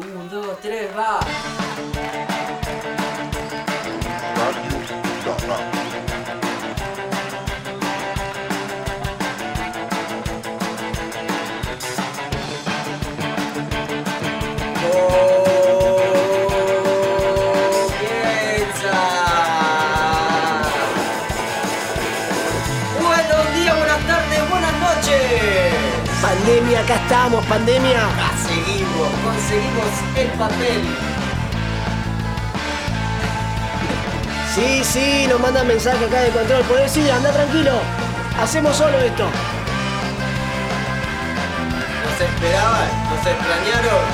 Un, dos, tres, va. Buenos días, buenas tardes, buenas noches. Pandemia, acá estamos, pandemia. Conseguimos el papel. Sí, sí, nos mandan mensaje acá de control. Podés ir, anda tranquilo. Hacemos solo esto. Nos esperaban, nos extrañaron.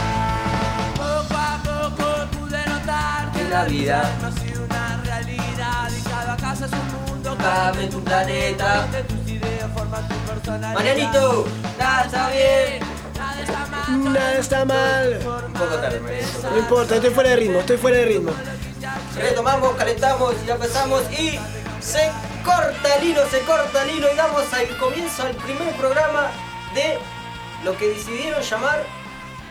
Poco a poco pude notar que La vida. no ha sido una realidad y cada casa es un mundo Cabe en tu planeta. donde tus ideas forman tu personalidad. Marianito, nada está bien. Nada está mal. Un poco tarde. No importa, estoy fuera de ritmo, estoy fuera de ritmo. Retomamos, calentamos y ya empezamos y se corta el hilo, se corta el hilo y damos al comienzo al primer programa de lo que decidieron llamar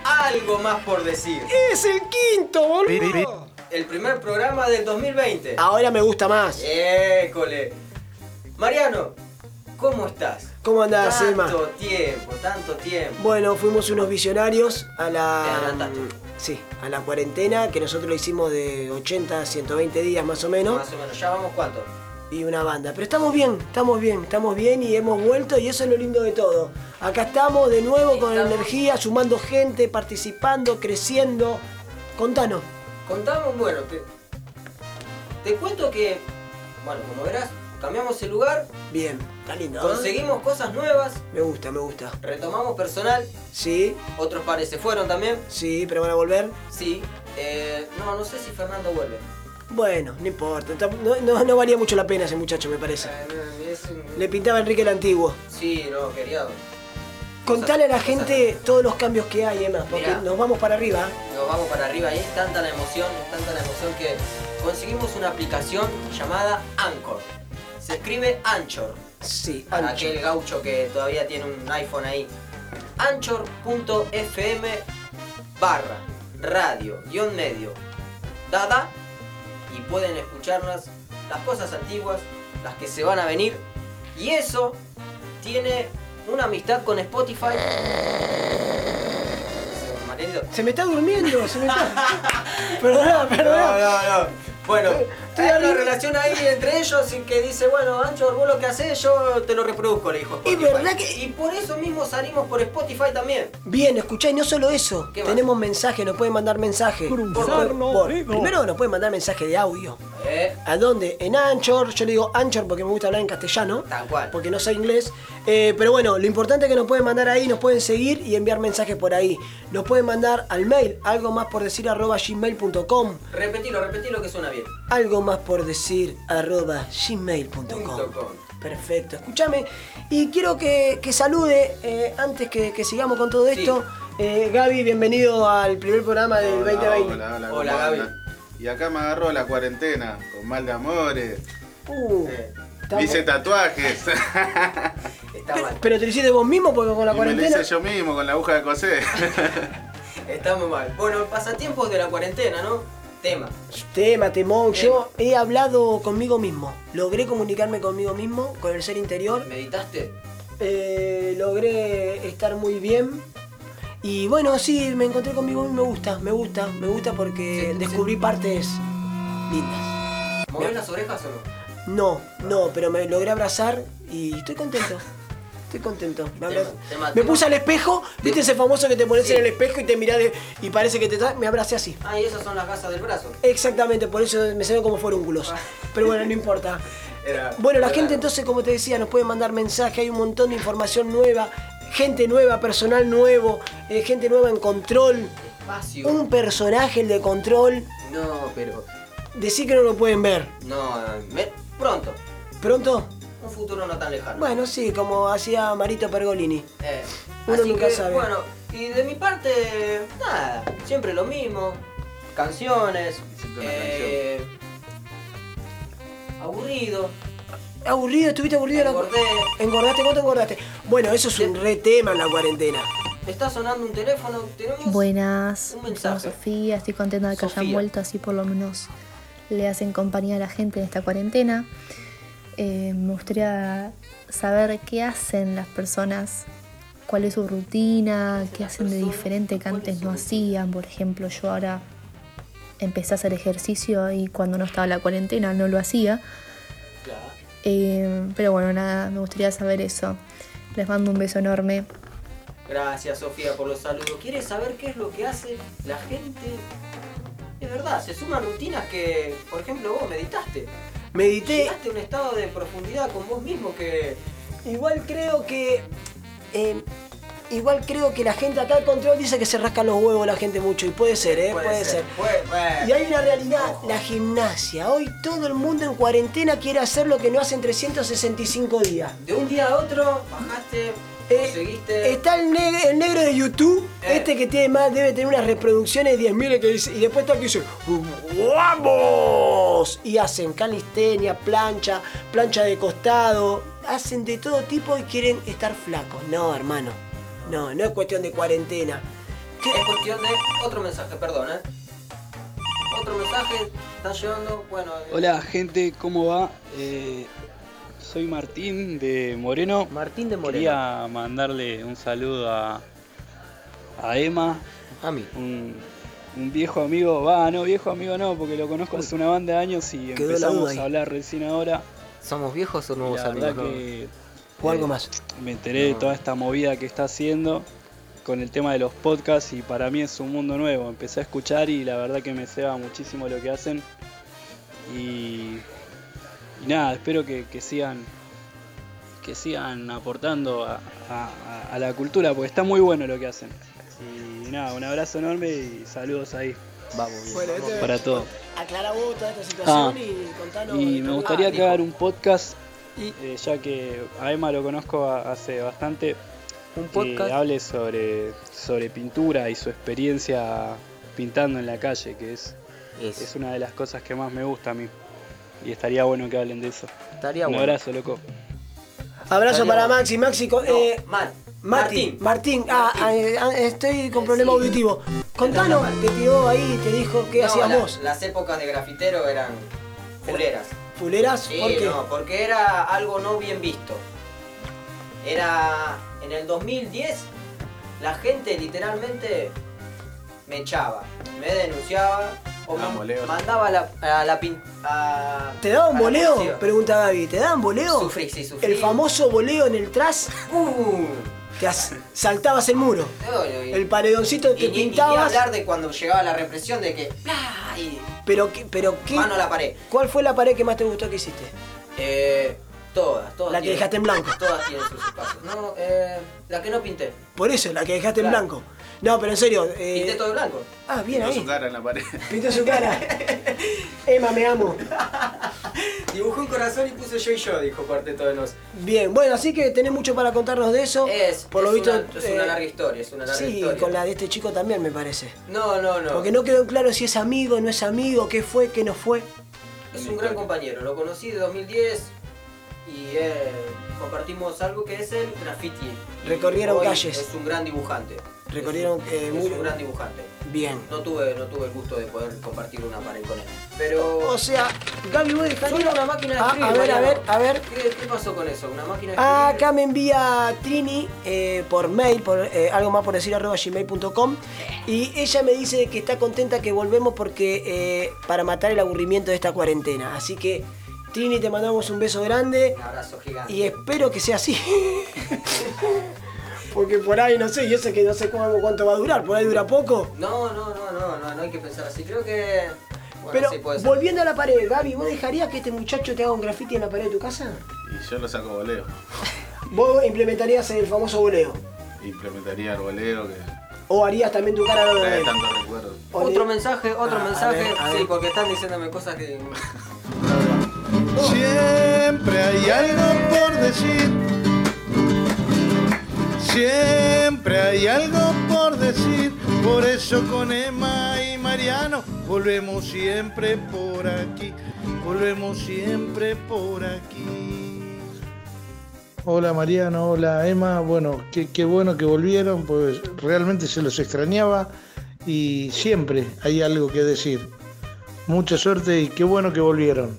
algo más por decir. Es el quinto, boludo. El primer programa del 2020. Ahora me gusta más. École. Mariano, ¿cómo estás? ¿Cómo andás, Emma? Tanto tiempo, tanto tiempo. Bueno, fuimos unos visionarios a la. Sí, a la cuarentena que nosotros lo hicimos de 80 a 120 días más o menos. Más o menos, ¿ya vamos cuánto? y una banda. Pero estamos bien, estamos bien, estamos bien y hemos vuelto y eso es lo lindo de todo. Acá estamos de nuevo con Estamos- energía, sumando gente, participando, creciendo. Contanos. Contamos, bueno, te, te cuento que, bueno, como verás, cambiamos el lugar, Bien, está lindo. ¿eh? conseguimos cosas nuevas, Me gusta, me gusta. retomamos personal, Sí, otros pares se fueron también, sí, pero van a volver. sí. eh, no, no sé si Fernando vuelve. Bueno, no importa. No, no, no valía mucho la pena ese muchacho, me parece. Eh, es un- Le pintaba Enrique el Antiguo. Sí, no, quería. Contale a la gente todos los cambios que hay, Emma, porque Mirá. nos vamos para arriba. Nos vamos para arriba y es tanta la emoción, es tanta la emoción que conseguimos una aplicación llamada Anchor. Se escribe Anchor. Sí, Para ancho. aquel gaucho que todavía tiene un iPhone ahí. Anchor.fm barra radio guion medio dada y pueden escucharnos las cosas antiguas, las que se van a venir y eso tiene una amistad con Spotify. Se me está durmiendo, se me está. perdona, perdona. No, no, no. Bueno, hay una relación ahí entre ellos y que dice, bueno, Anchor, vos lo que haces, yo te lo reproduzco, le dijo Y Spotify. verdad que- Y por eso mismo salimos por Spotify también. Bien, escuchá, y no solo eso. Tenemos mensajes, nos pueden mandar mensajes. Por- por- por- primero nos pueden mandar mensaje de audio. Eh, ¿A dónde? En Anchor, yo le digo Anchor porque me gusta hablar en castellano. Tal cual. Porque no sé inglés. Eh, pero bueno, lo importante es que nos pueden mandar ahí, nos pueden seguir y enviar mensajes por ahí. Nos pueden mandar al mail, algo más por decir arroba gmail.com. repetilo, repetilo que suena bien. Algo más por decir arroba gmail.com. Perfecto, escúchame. Y quiero que, que salude, eh, antes que, que sigamos con todo Sí. esto, eh, Gaby, bienvenido al primer programa del Hola, 2020. Hola, hola, Hola, ¿cómo Gaby. Y acá me agarró la cuarentena, con mal de amores. Uh, Eh, estamos- Hice tatuajes. está mal. pero te lo hiciste vos mismo porque con la y me lo cuarentena. hice yo mismo con la aguja de coser. Estamos mal. Bueno, pasatiempos de la cuarentena, ¿no? Tema. Tema, temón. Yo he hablado conmigo mismo. Logré comunicarme conmigo mismo, con el ser interior. ¿Meditaste? Eh, logré estar muy bien. Y bueno, sí, me encontré conmigo mismo. Me gusta, me gusta, me gusta porque Sí, descubrí partes lindas. ¿Movés las orejas o no? No, no, pero me logré abrazar y estoy contento. Estoy contento. Me, abra- Tema, tema, me tema. puse al espejo, ¿viste ese famoso que te pones Sí. en el espejo y te mirás de- y parece que te tra- Me abracé así. Ah, y esas son las gasas del brazo. Exactamente, por eso me salen como forúnculos. Pero bueno, no importa. Era- Bueno, la gente entonces, como te decía, nos puede mandar mensajes, hay un montón de información nueva, gente nueva, personal nuevo, eh, gente nueva en control, Espacio. un personaje el de control. No, pero. Decir que no lo pueden ver. No, me- pronto. ¿Pronto? Un futuro no tan lejano. Bueno, sí, como hacía Marito Pergolini. Eh, Uno así nunca que, sabe. Bueno, y de mi parte, nada, siempre lo mismo. Canciones. Eh, aburrido. Aburrido, estuviste aburrido. en la- Engordé. ¿Engordaste? ¿Cuánto engordaste? Bueno, eso es un re tema en la cuarentena. está sonando un teléfono. Tenemos Buenas, un mensaje. Sofía, estoy contenta de que Sofía. hayan vuelto, así por lo menos le hacen compañía a la gente en esta cuarentena. Eh, me gustaría saber qué hacen las personas, cuál es su rutina, qué hacen de diferente que antes no hacían. Por ejemplo, yo ahora empecé a hacer ejercicio y cuando no estaba la cuarentena no lo hacía. Eh, pero bueno, nada, me gustaría saber eso. Les mando un beso enorme. Gracias, Sofía, por los saludos. ¿Quieres saber qué es lo que hace la gente? Es verdad, se suman rutinas que, por ejemplo, vos meditaste. Medité. Llegaste a un estado de profundidad con vos mismo que. Igual creo que. eh, igual creo que la gente acá al control dice que se rascan los huevos la gente mucho. Y puede ser, ¿eh? Puede, ser. Puede- puede- Y hay una realidad, la gimnasia. Hoy todo el mundo en cuarentena quiere hacer lo que no hace en 365 días. De un día a otro bajaste, Eh, seguiste. Está el, neg- el negro de YouTube, Eh. este que tiene más, debe tener unas reproducciones de 10.000 que dice, y después está que dice, ¡Vamos! Y hacen calistenia, plancha, plancha de costado, hacen de todo tipo y quieren estar flacos. No, hermano, no, no es cuestión de cuarentena. ¿Qué? Es cuestión de otro mensaje, perdón, ¿eh? Otro mensaje, están llevando, bueno. eh, Hola gente, ¿cómo va? Eh, soy Martín de Moreno. Martín de Moreno. Quería mandarle un saludo a, a Emma, A mí. un, un viejo amigo, va, no, viejo amigo no, porque lo conozco hace una banda de años y Quedó empezamos a hablar recién ahora. ¿Somos viejos o nuevos la verdad amigos? no? que O algo más. me enteré de toda esta movida que está haciendo con el tema de los podcasts y para mí es un mundo nuevo. Empecé a escuchar y la verdad que me ceba muchísimo lo que hacen. Y, y nada, espero que, que sigan que sigan aportando a, a- a la cultura porque está muy bueno lo que hacen. Y nada, un abrazo enorme y saludos ahí Vamos, bien. Bueno, vamos. este- para todos. Aclara vos toda esta situación Ah, y contanos. Y me gustaría Ah, que hagan un podcast, Y- eh, ya que a Emma lo conozco hace bastante, Un que podcast. hable sobre, sobre pintura y su experiencia pintando en la calle, que es, Es- es una de las cosas que más me gusta a mí. Y estaría bueno que hablen de eso. estaría Un bueno. abrazo, loco. Abrazo Estaría para bueno. Maxi, Maxi. No, eh, Mar- Martín, Martín, ah, Martín. ah, eh, estoy con problema sí. auditivo. Contanos, te tiró ahí, te dijo qué No, hacías la- vos. Las épocas de grafitero eran fuleras. ¿Fuleras? Sí, ¿Por qué? no, porque era algo no bien visto. Era en el 2010 la gente literalmente me echaba, me denunciaba o Ah, me boleo. mandaba a la, a la pin- a- ¿Te daban policía. Pregunta Gaby, ¿te daban boleo? Sufrí, sí, sufrí. El famoso boleo en el tras, Uh, que as- saltabas el muro. no, y- El paredoncito y que ni- y pintabas. hablar de cuando llegaba la represión de que ¡plá! y Pero, qué- pero qué, mano a la pared. ¿cuál fue la pared que más te gustó que hiciste? Eh, todas, todas. La que tienen- dejaste en blanco. Todas tienen sus espacios. No, eh, la que no pinté. Por eso, la que dejaste en blanco. No, pero en serio. eh, Pinté todo de blanco. Ah, bien Pintó ahí. su cara en la pared. Pintó su cara. Emma, me amo. Dibujó un corazón y puso yo y yo, dijo Cuarteto de Nos. Bien, bueno, así que tenés mucho para contarnos de eso. Es, Por lo es visto. una, es una eh, larga historia, es una larga Sí, historia. con la de este chico también me parece. No, no, no. Porque no quedó claro si es amigo, no es amigo, qué fue, qué no fue. Es un gran compañero, lo conocí de 2010 y eh, compartimos algo que es el graffiti. Recorrieron calles. Es un gran dibujante. Recorrieron, eh, es muy- un gran dibujante. Bien. No tuve, no tuve el gusto de poder compartir una pared con él. Pero. O sea, Gaby, vos dejarías- Suena una máquina de Ah, escribir. a ver, a ver, a ver. ¿Qué, qué pasó con eso? ¿Una máquina de Ah, escribir? Acá me envía Trini eh, por mail, por eh, algo más por decir arroba gmail.com y ella me dice que está contenta que volvemos porque eh, para matar el aburrimiento de esta cuarentena. Así que Trini te mandamos un beso grande Un abrazo gigante. y espero que sea así. porque por ahí no sé, yo sé que no sé cómo, cuánto va a durar, por ahí dura poco. No, no, no, no, no, no hay que pensar así. Creo que. Bueno, Pero sí puede ser. volviendo a la pared, Gaby, ¿vos dejarías que este muchacho te haga un graffiti en la pared de tu casa? Y yo lo saco voleo. ¿Vos implementarías el famoso voleo? Implementaría el voleo que ¿O harías también tu cara de trae tantos recuerdos. O le- Otro mensaje, otro Ah, a mensaje. ver, a sí, porque están diciéndome cosas que. Siempre hay algo por decir. Siempre hay algo por decir. Por eso con Emma y Mariano volvemos siempre por aquí. Volvemos siempre por aquí. hola Mariano, hola Emma. Bueno, qué, qué bueno que volvieron, pues realmente se los extrañaba y siempre hay algo que decir. Mucha suerte y qué bueno que volvieron.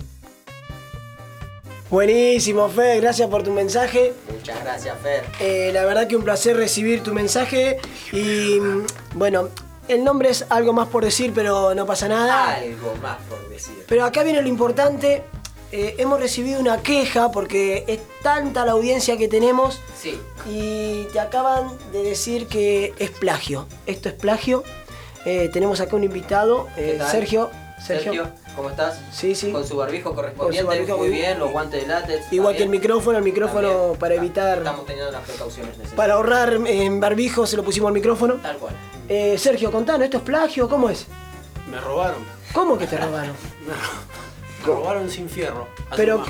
Buenísimo, Fer, gracias por tu mensaje. Muchas gracias, Fer. Eh, la verdad que un placer recibir tu mensaje y bueno, el nombre es algo más por decir, pero no pasa nada. Algo más por decir. Pero acá viene lo importante. Eh, hemos recibido una queja porque es tanta la audiencia que tenemos Sí. y te acaban de decir que es plagio. Esto es plagio. Eh, tenemos acá un invitado. Sergio. Sergio, Sergio. ¿Cómo estás? Sí, sí. Con su barbijo correspondiente, barbijo, muy bien, los guantes de látex. Igual que el micrófono, el micrófono También. para Ta- evitar, Estamos teniendo las precauciones necesarias. para ahorrar en barbijo se lo pusimos al micrófono. Tal cual. Eh, Sergio, contanos, ¿esto es plagio? ¿Cómo es? Me robaron. ¿Cómo que te robaron? Me robaron sin fierro. Pero, más.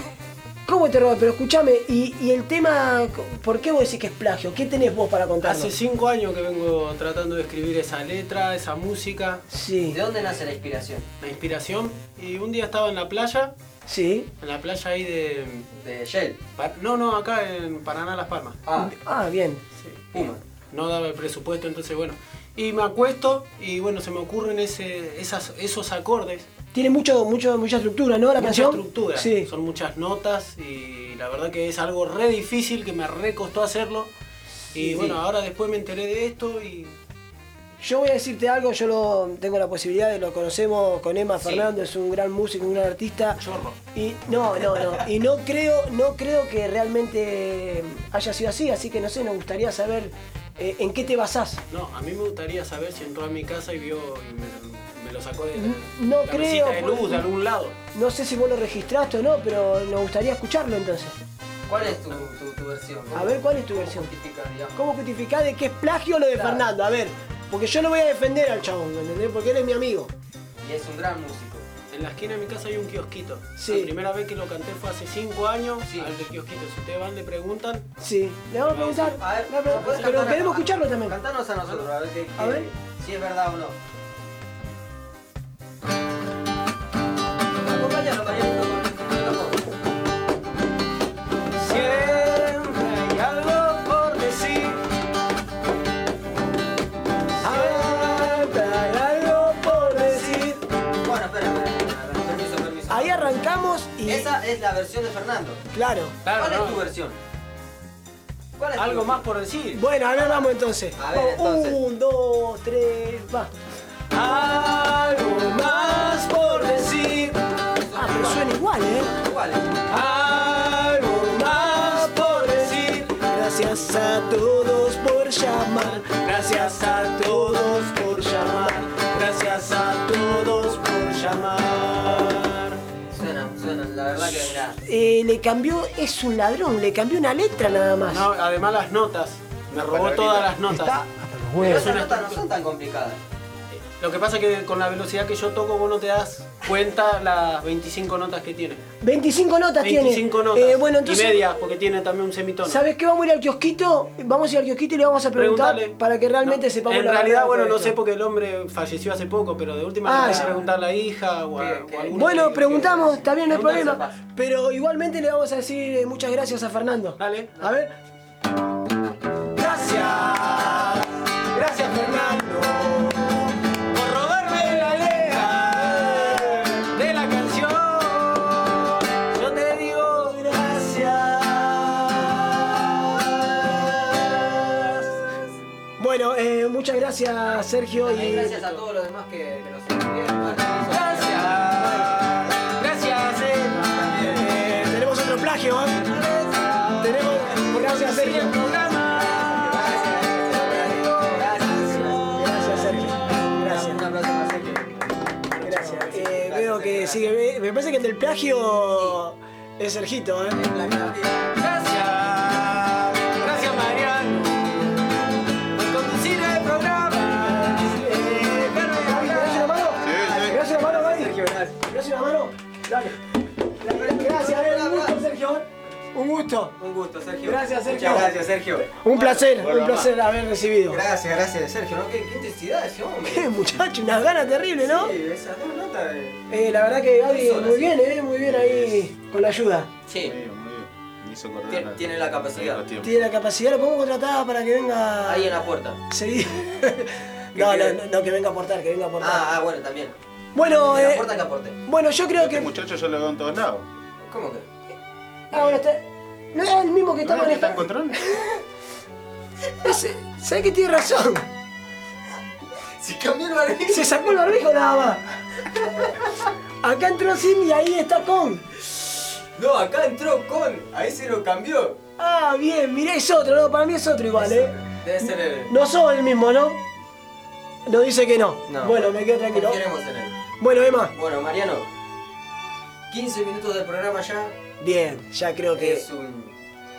¿Cómo te robaron? Pero escúchame, y, y el tema, ¿por qué vos decís que es plagio? ¿Qué tenés vos para contarnos? Hace cinco años que vengo tratando de escribir esa letra, esa música, Sí, ¿De dónde nace la inspiración? la inspiración. Y un día estaba en la playa, sí. en la playa ahí de. De Shell. No, no, acá en Paraná Las Palmas. Ah, Ah, bien. Sí. Puma. No daba el presupuesto, entonces bueno. Y me acuesto y bueno, se me ocurren ese, esas, esos acordes. Tiene mucho, mucho, mucha estructura, ¿no? La mucha canción. estructura. Sí. Son muchas notas y la verdad que es algo re difícil que me re costó hacerlo. Y Sí, bueno, sí. ahora después me enteré de esto y Yo voy a decirte algo, yo lo, tengo la posibilidad de lo conocemos con Emma Sí. Fernando, es un gran músico, un gran artista. chorro. Y no, no, no. Y no creo, no creo que realmente haya sido así, así que no sé, nos gustaría saber eh, en qué te basás. No, a mí me gustaría saber si entró a mi casa y vio y me, me lo sacó de la, No la creo, de luz de algún lado. No sé si vos lo registraste o no, pero nos gustaría escucharlo entonces. ¿Cuál es tu, tu, tu versión? A ver, ¿cuál es tu versión? ¿Cómo justificás de que es plagio lo de Claro. Fernando? A ver, porque yo lo voy a defender al chabón, ¿me entendés? Porque él es mi amigo. Y es un gran músico. En la esquina de mi casa hay un kiosquito. Sí. La primera vez que lo canté fue hace cinco años Sí. al del kiosquito. Si ustedes van le preguntan, Sí, le vamos a preguntar. A ver, le vamos a preguntar, ¿podés pero cantar queremos a- escucharlo también. Cantanos a nosotros, a ver, A qué- ver. si es verdad o no. Acompáñalo, Esa es la versión de Fernando. Claro. Claro, ¿Cuál no. es tu versión? ¿Cuál es tu Algo más por decir. Bueno, a ver, vamos entonces. A ver, Vamos, entonces. Un, dos, tres, va. Algo más por decir. Ah, pero suena igual, ¿eh? Igual. Algo más por decir. Gracias a todos por llamar. Gracias a todos por llamar. Gracias a todos por llamar. Eh, le cambió, es un ladrón, le cambió una letra nada más. No, además las notas. Me robó todas las notas. Está hasta los Pero huevos. esas una notas no son tan complicadas. Lo que pasa es que con la velocidad que yo toco vos no te das cuenta las 25 notas que tiene. 25 notas 25 tiene. notas. Eh, bueno, entonces. y media, porque tiene también un semitono. ¿Sabes qué? Vamos a ir al kiosquito. Vamos a ir al kiosquito y le vamos a preguntar Preguntale. para que realmente No, sepamos En la realidad, verdad bueno, no esto. sé porque el hombre falleció hace poco, pero de última Ah, le voy a preguntar a la hija o a, ¿Qué- o a Bueno, que- preguntamos, está bien, no hay problema. Pero igualmente le vamos a decir eh, muchas gracias a Fernando. Dale. A ver. Gracias, gracias gracias Sergio Y gracias a todos los demás que, que nos escribieron. Gracias, gracias eh, tenemos otro plagio, ¿eh? Tenemos, gracias Sergio. Gracias Sergio. Gracias. Un aplauso para Sergio. Gracias. Eh, veo que sigue. Me parece que el del plagio es Sergito, ¿eh? Gusto. Sergio. Gracias, Sergio. Muchas gracias, Sergio. Un placer, un placer haber recibido. Gracias, gracias, Sergio. ¿no? ¿Qué, qué intensidad ese hombre. Qué muchacho, unas ganas terribles, ¿no? Sí, esas dos notas. de- Eh, la verdad que Gaby, Muy bien, ¿eh? Muy bien ahí con la ayuda. Sí. Muy bien, muy bien. Tiene, tiene la capacidad. Tiene la capacidad, lo podemos contratar para que venga. Ahí en la puerta. Sí. no, no, no, no, que venga a aportar, que venga a aportar. Ah, ah, bueno, también. bueno, eh, puerta que aporte. bueno, yo creo Este que. muchacho yo lo veo en todos lados. ¿Cómo que? Ah, bueno, está. No es el mismo que está ¿No es el que está en control? Ese, ¿Sabes que tiene razón? Si cambió el barbijo. Se sacó el barbijo nada más. Acá entró sin y ahí está con. No, acá entró con. Ahí se lo cambió. Ah, bien, mirá, es otro, no, para mí es otro igual, eh. Debe ser el. No somos el mismo, ¿no? No dice que no. No. bueno, me quedo tranquilo. En él. Bueno, Emma. Bueno, Mariano. 15 minutos del programa ya. Bien, ya creo que Es un.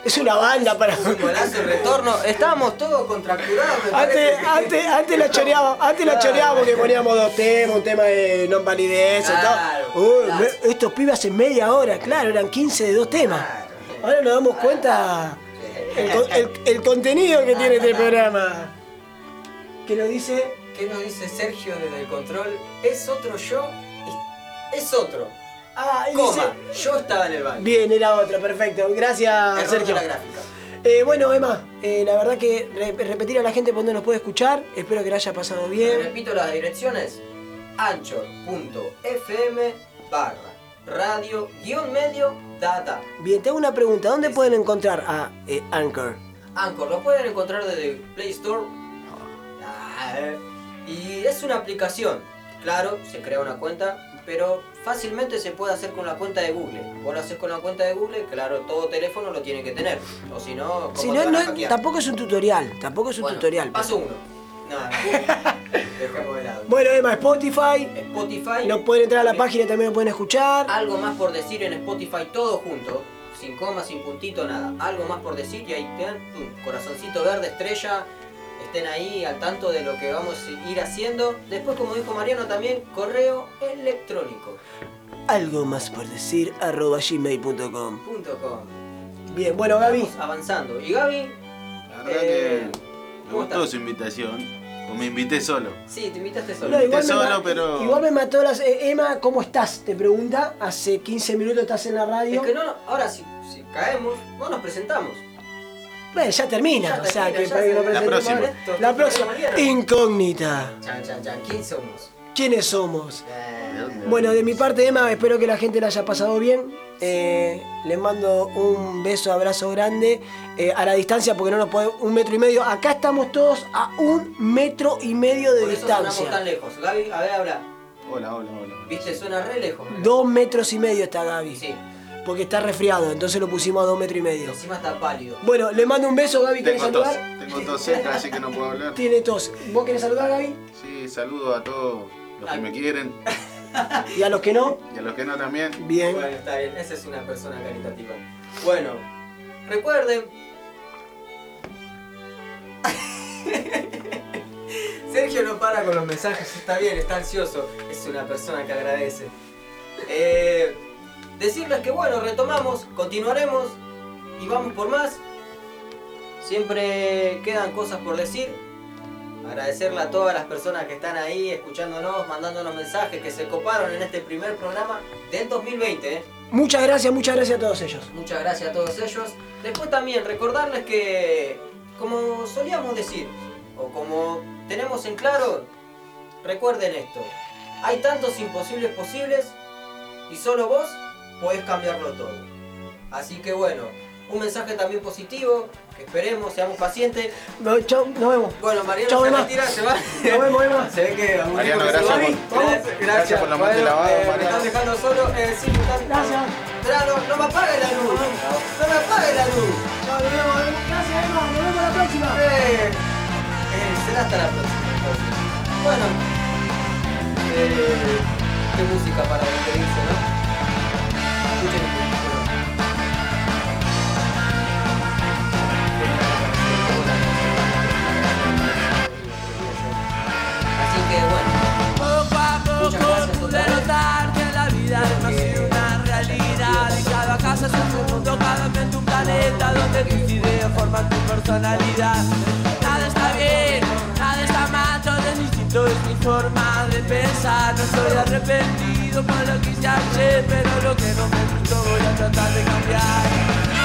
es una banda para. Un golazo retorno. Estábamos todos contracturados. Antes, antes, antes la choreábamos, antes la Claro. choreábamos que poníamos dos temas, un tema de non validez y todo. Uy, claro. estos pibes hace media hora, claro, eran 15 de dos temas. Ahora nos damos cuenta el, con- el- el contenido que tiene este programa. Que lo dice. ¿Qué nos dice Sergio desde el control? Es otro yo. Es otro. Ah, Coma. dice. Yo estaba en el baño. Bien, era otro, perfecto. Gracias, Error de Sergio. la gráfica. Eh, bueno, Emma, eh, la verdad que re- repetir a la gente por donde nos puede escuchar. Espero que la haya pasado bien. Repito las direcciones. anchor.fm barra radio guion medio data. Bien, te hago una pregunta. ¿Dónde pueden encontrar a eh, Anchor? Anchor lo pueden encontrar desde Play Store. Ah. Y es una aplicación. Claro, se crea una cuenta, pero fácilmente se puede hacer con la cuenta de Google. Vos lo haces con la cuenta de Google, claro, todo teléfono lo tiene que tener. O si no, ¿cómo Si no, no tampoco es un tutorial. Tampoco es un Bueno, tutorial. Paso uno. Nada, dejemos de lado. Bueno, Emma, Spotify. Spotify. No pueden entrar a la página también lo pueden escuchar. Algo más por decir en Spotify, todo junto. Sin coma, sin puntito, nada. Algo más por decir y ahí pum, corazoncito verde, estrella. Estén ahí al tanto de lo que vamos a ir haciendo. Después, como dijo Mariano también, correo electrónico. Algo más por decir, arroba gmail.com. Punto com. Bien, bueno, Gaby. Estamos avanzando. Y Gaby, La verdad Eh, que me ¿cómo gustó su invitación. O me invité solo. sí, te invitaste solo. No, igual, me solo, pero- igual me mató las. eh, Emma, ¿cómo estás? Te pregunta. Hace 15 minutos estás en la radio. es que no, no, ahora si, si caemos, no nos presentamos. Bueno, ya termina. Ya o sea, termina, que para lo La próxima. Esto, La próxima. Incógnita. Chan, chan, chan. ¿Quién somos? ¿Quiénes somos? Eh, Bueno, de mi parte, Emma, espero que la gente la haya pasado bien. Eh, les mando un beso, abrazo grande eh, a la distancia porque no nos podemos. Un metro y medio. Acá estamos todos a un metro y medio de por eso sonamos tan distancia. lejos. Gaby, a ver, habla. Hola, hola, hola. Viste, suena re lejos. Dos metros y medio está Gaby. Sí, Porque está resfriado, entonces lo pusimos a dos metros y medio. encima está pálido. Bueno, le mando un beso, Gaby. ¿Querés Tengo tos. saludar? Tengo tos seca, así que no puedo hablar. Tiene tos. ¿Vos querés saludar, Gaby? Sí, saludo a todos los que me quieren Y a los que no, y a los que no también. bien. Bueno, está bien, esa es una persona caritativa. Bueno, recuerden. Sergio no para con los mensajes, está bien, está ansioso. Es una persona que agradece. Eh, decirles que bueno, retomamos, continuaremos y vamos por más. Siempre quedan cosas por decir. Agradecerle a todas las personas que están ahí escuchándonos, mandándonos mensajes, que se coparon en este primer programa del 2020. ¿eh? Muchas gracias, muchas gracias a todos ellos. Muchas gracias a todos ellos. Después también recordarles que, como solíamos decir, o como tenemos en claro, recuerden esto. Hay tantos imposibles posibles y solo vos podés cambiarlo todo. Así que bueno, un mensaje también positivo, que esperemos, seamos pacientes. No, chau, nos vemos. Bueno, Mariano Chau, se Emma. retira, se va. Nos vemos, Emma. Se ve que Mariano, que se gracias va. por- Gracias, gracias por la mano de lavado, eh, me Mariano. están dejando solo. Eh, sí, me están- Gracias. No, me apague la luz. No me apague la luz. Chau, nos vemos. Gracias, Emma. Nos vemos la próxima. Eh, eh, será hasta la próxima. entonces. Bueno, eh, qué música para despedirse, ¿no? Donde tus ideas forman tu personalidad. Nada está bien, nada está mal, todo es distinto, es mi forma de pensar. No estoy arrepentido por lo que hice ayer Pero lo que no me gustó voy a tratar de cambiar